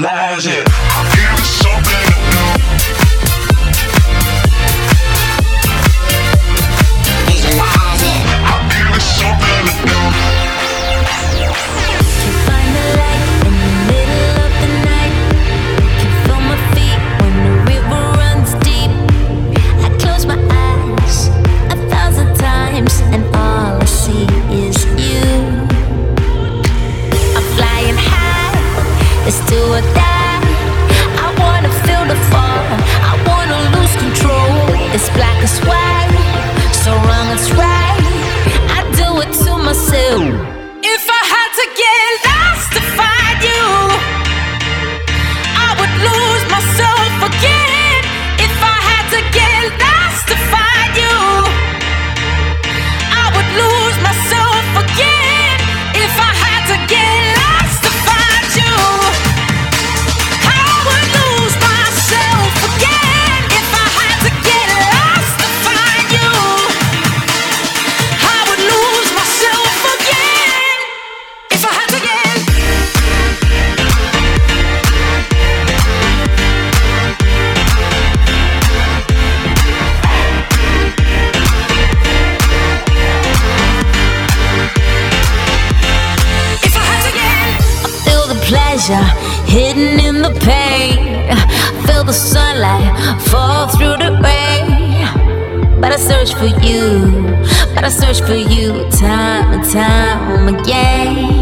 Legend. search for you, but I search for you time and time again.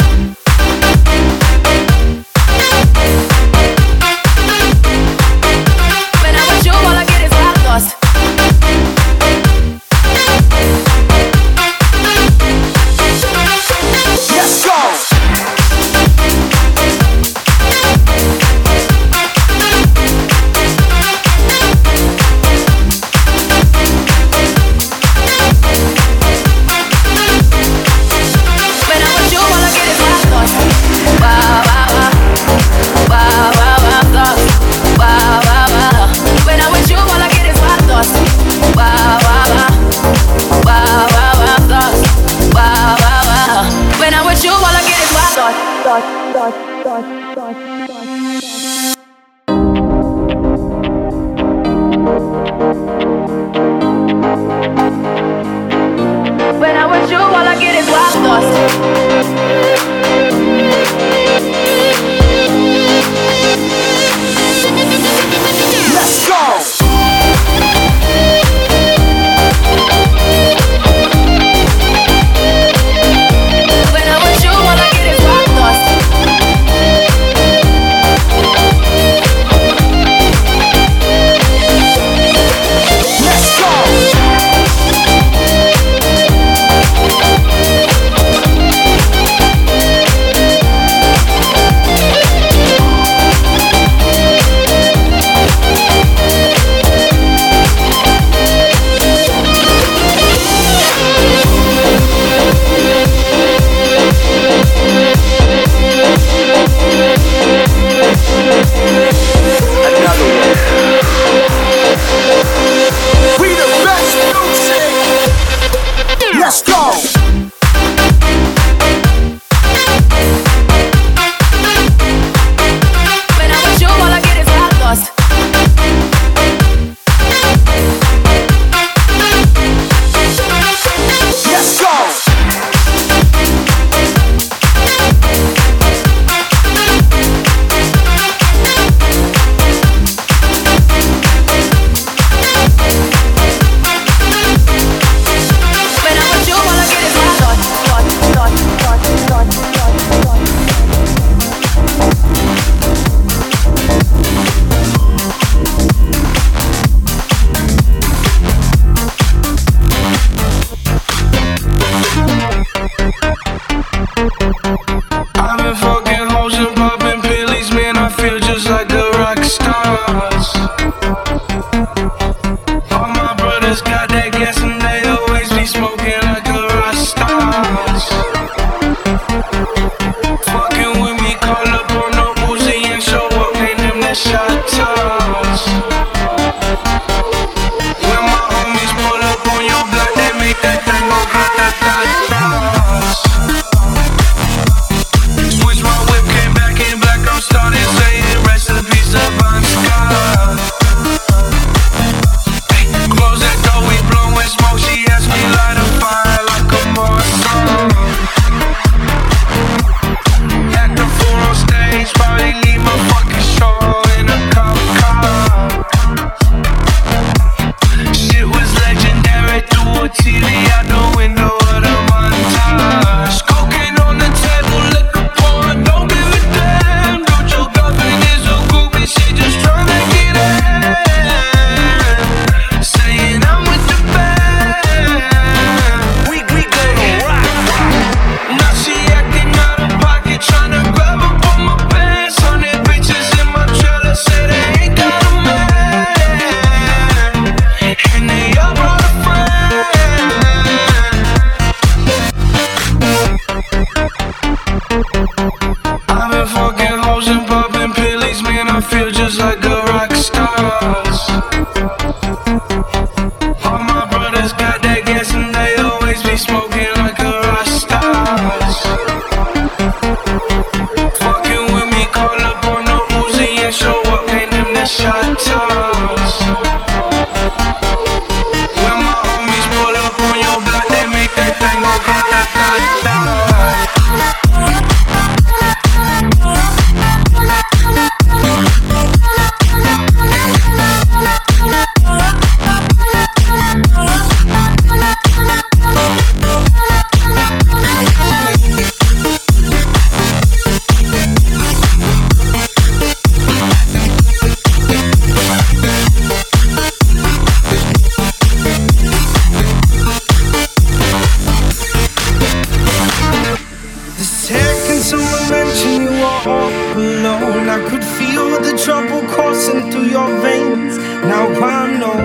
trouble coursing through your veins. Now I know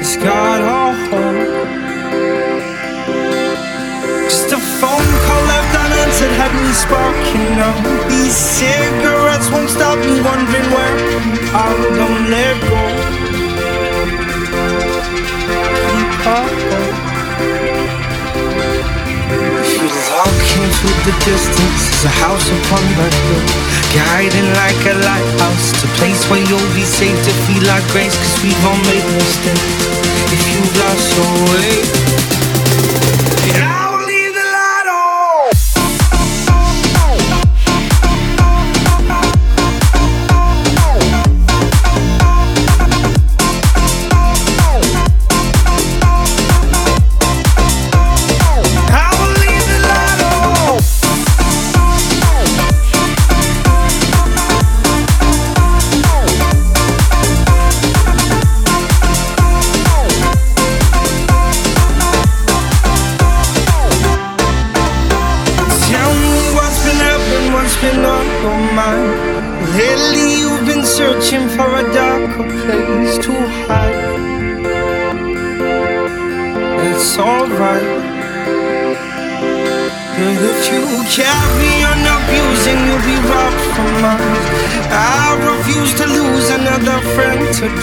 it's got all hope. Just a phone call left unanswered had me sparking up. These cigarettes won't stop me wondering where I don't let go. Keep up. Walking through the distance. Is a house upon the hill Guiding like a lighthouse. To a place where you'll be safe to feel like grace Cause we've all made mistakes If you've lost your way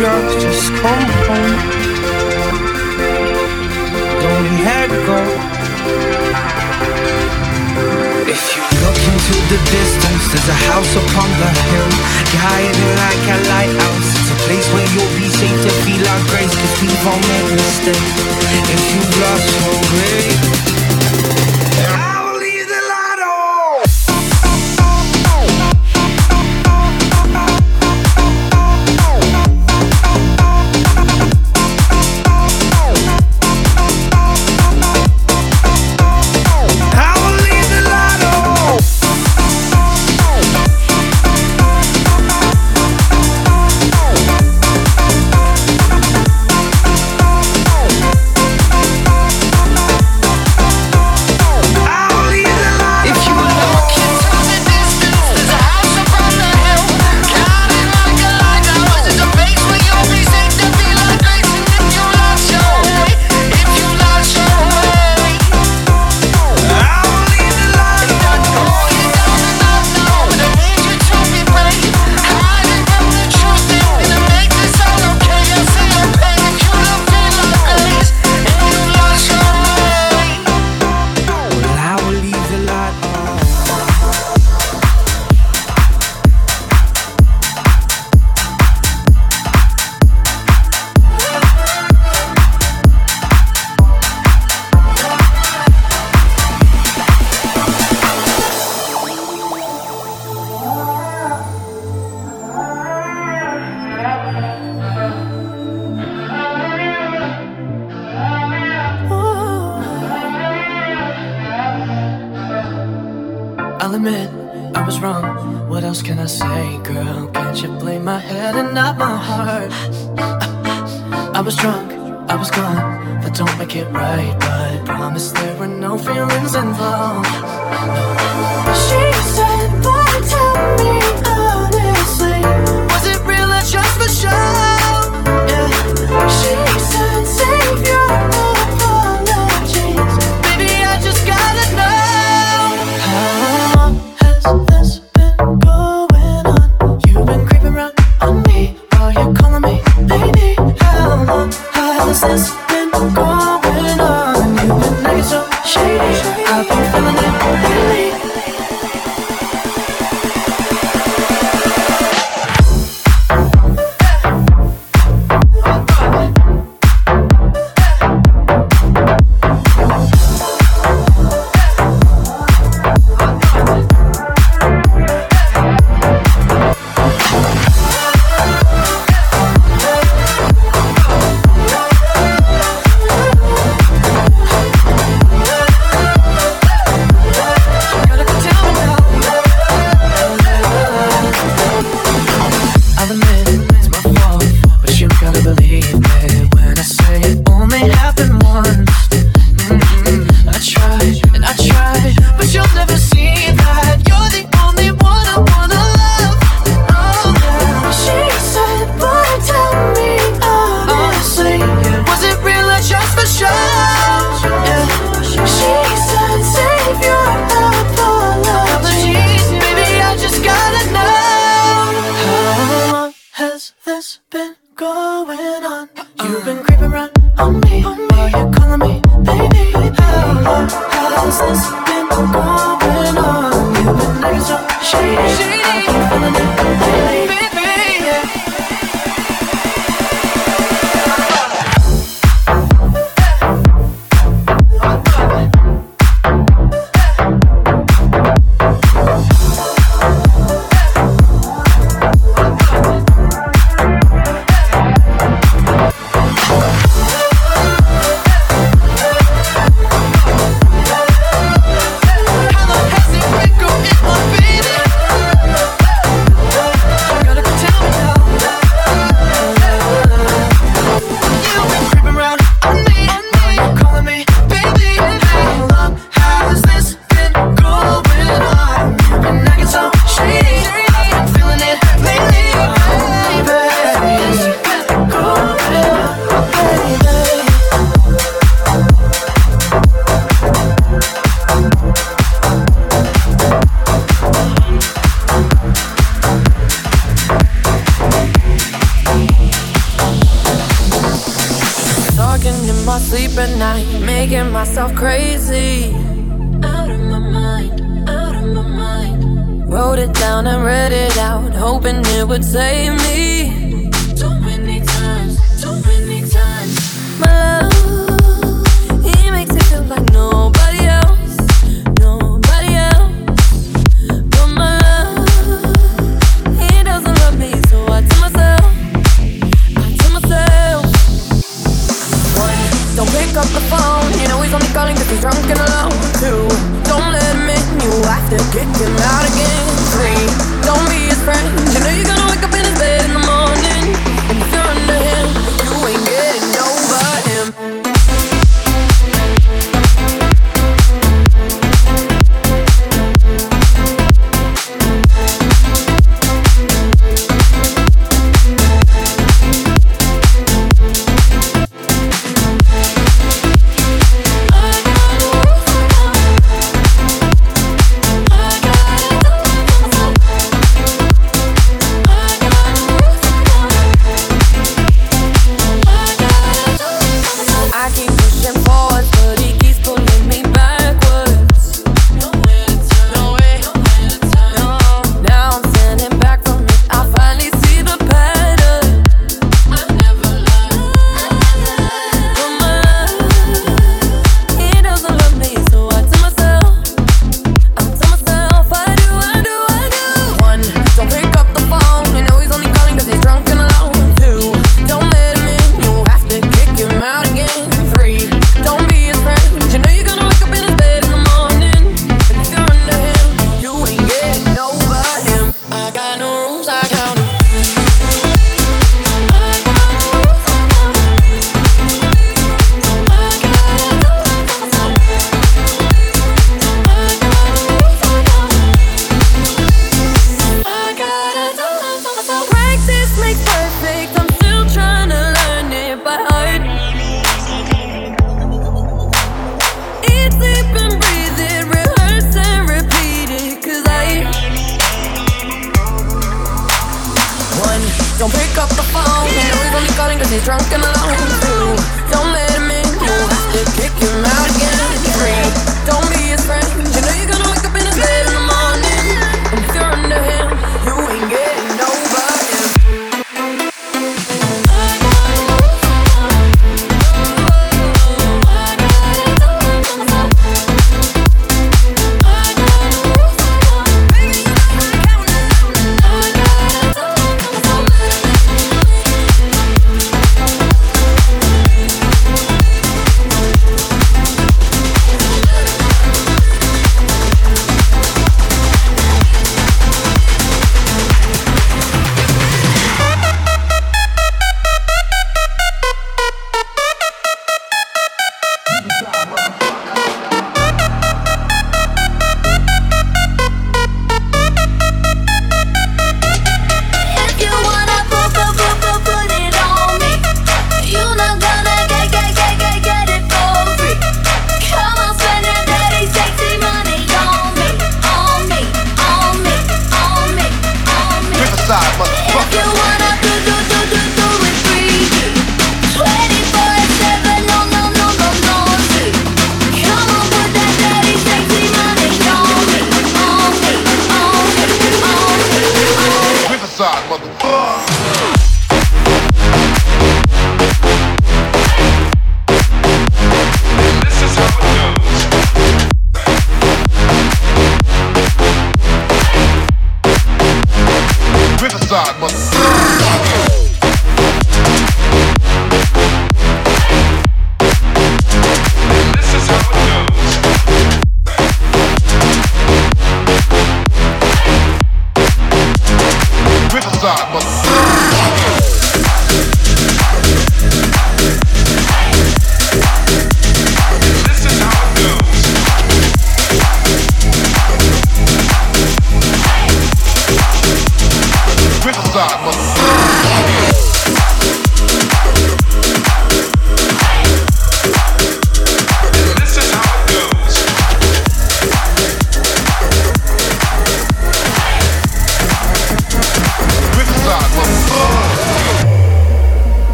drugs, just come home. Don't be head go. If you look into the distance, there's a house upon the hill. Guiding like a lighthouse. It's a place where you'll be safe to feel our grace, cause we've all made mistakes. If you love so great.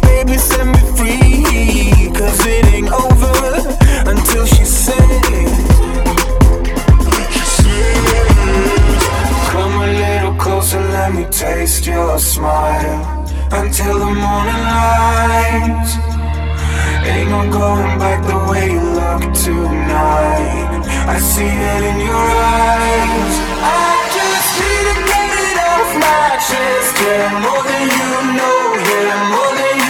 baby, set me free. It ain't over until she says, Come a little closer, let me taste your smile. Until the morning light. Ain't no going back the way you look tonight. I see it in your eyes. I matches, yeah, more than you know, yeah, more than you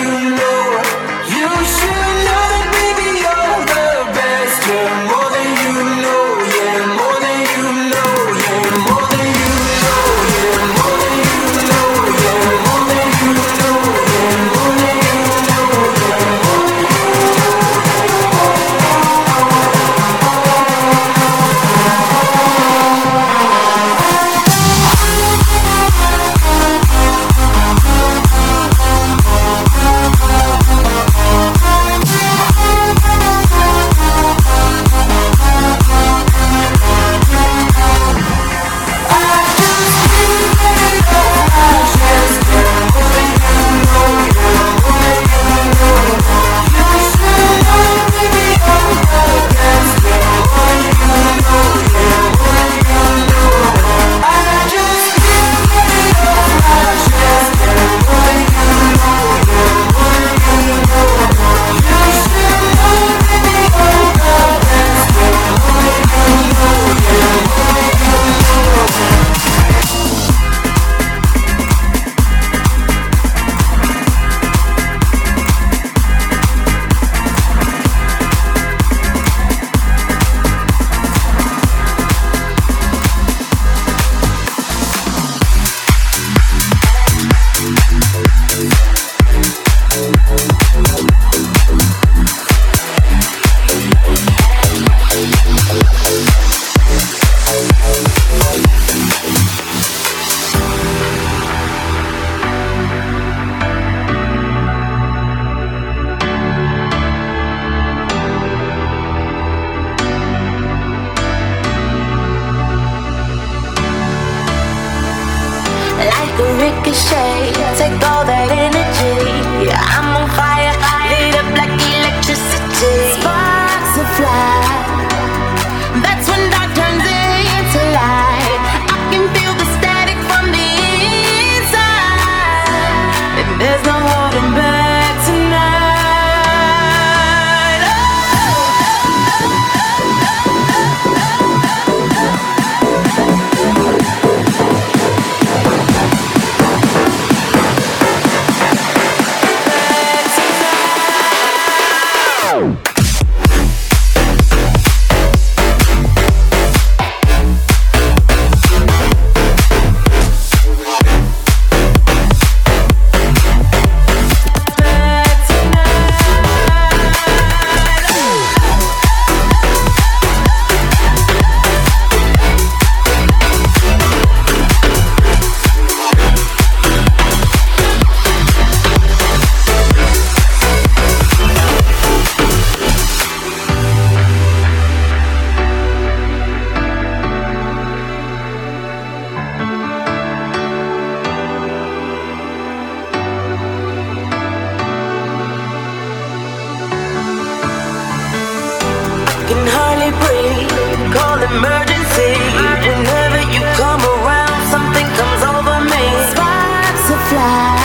can hardly breathe. Call emergency. Whenever you come around, something comes over me. Sparks are fly.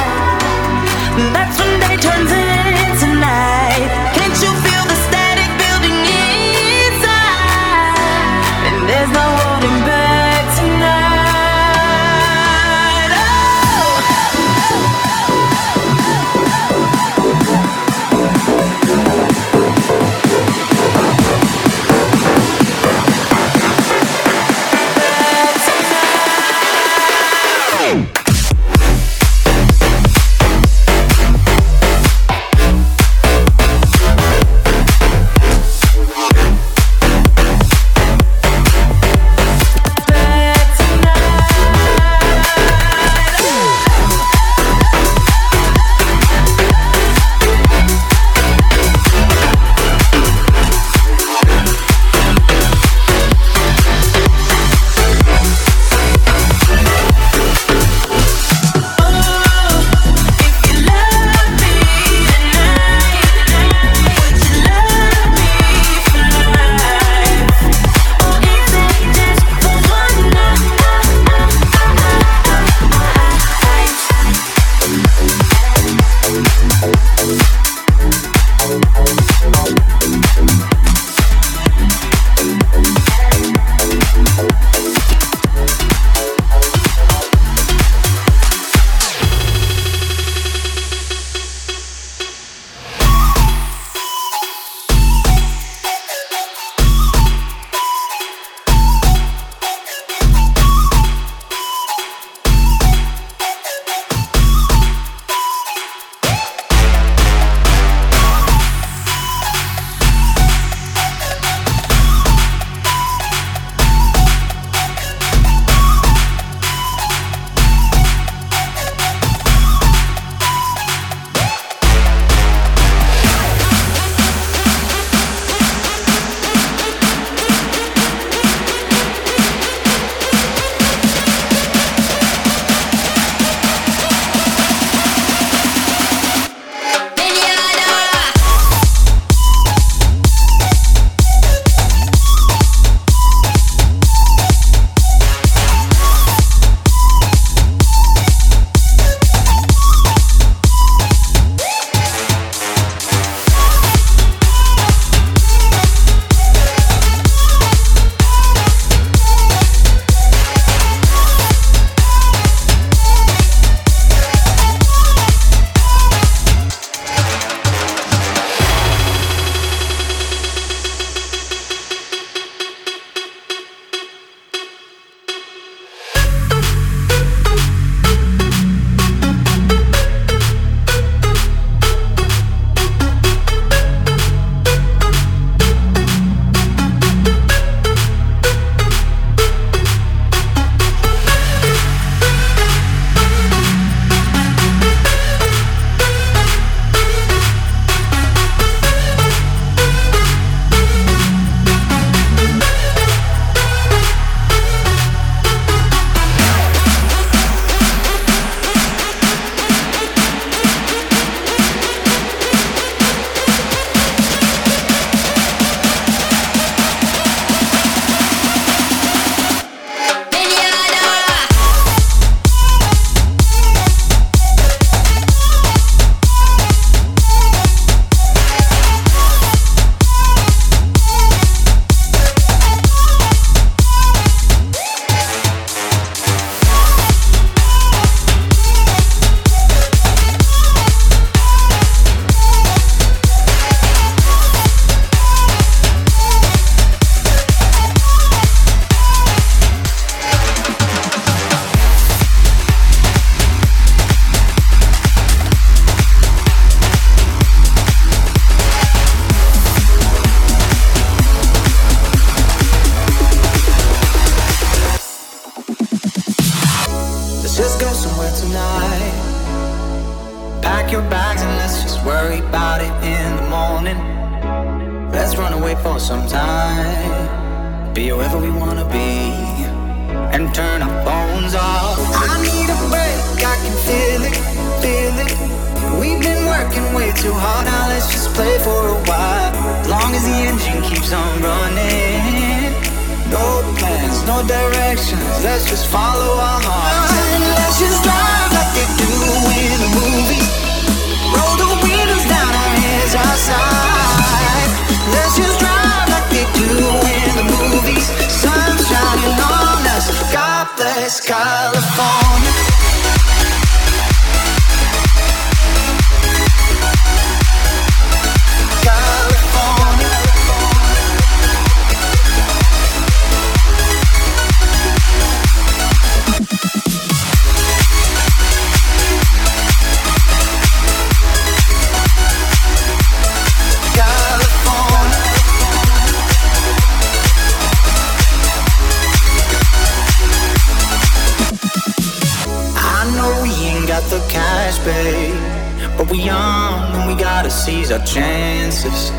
seize our chances.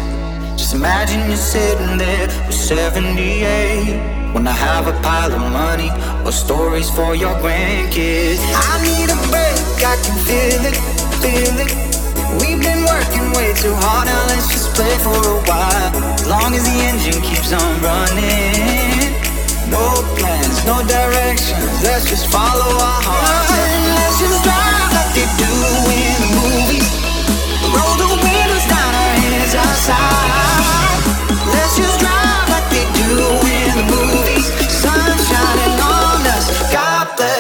Just imagine you're sitting there with 78 when I have a pile of money or stories for your grandkids. I need a break, I can feel it, feel it. We've been working way too hard, now let's just play for a while. As long as the engine keeps on running, no plans, no directions, let's just follow our heart. Let's just drive.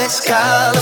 Let's go.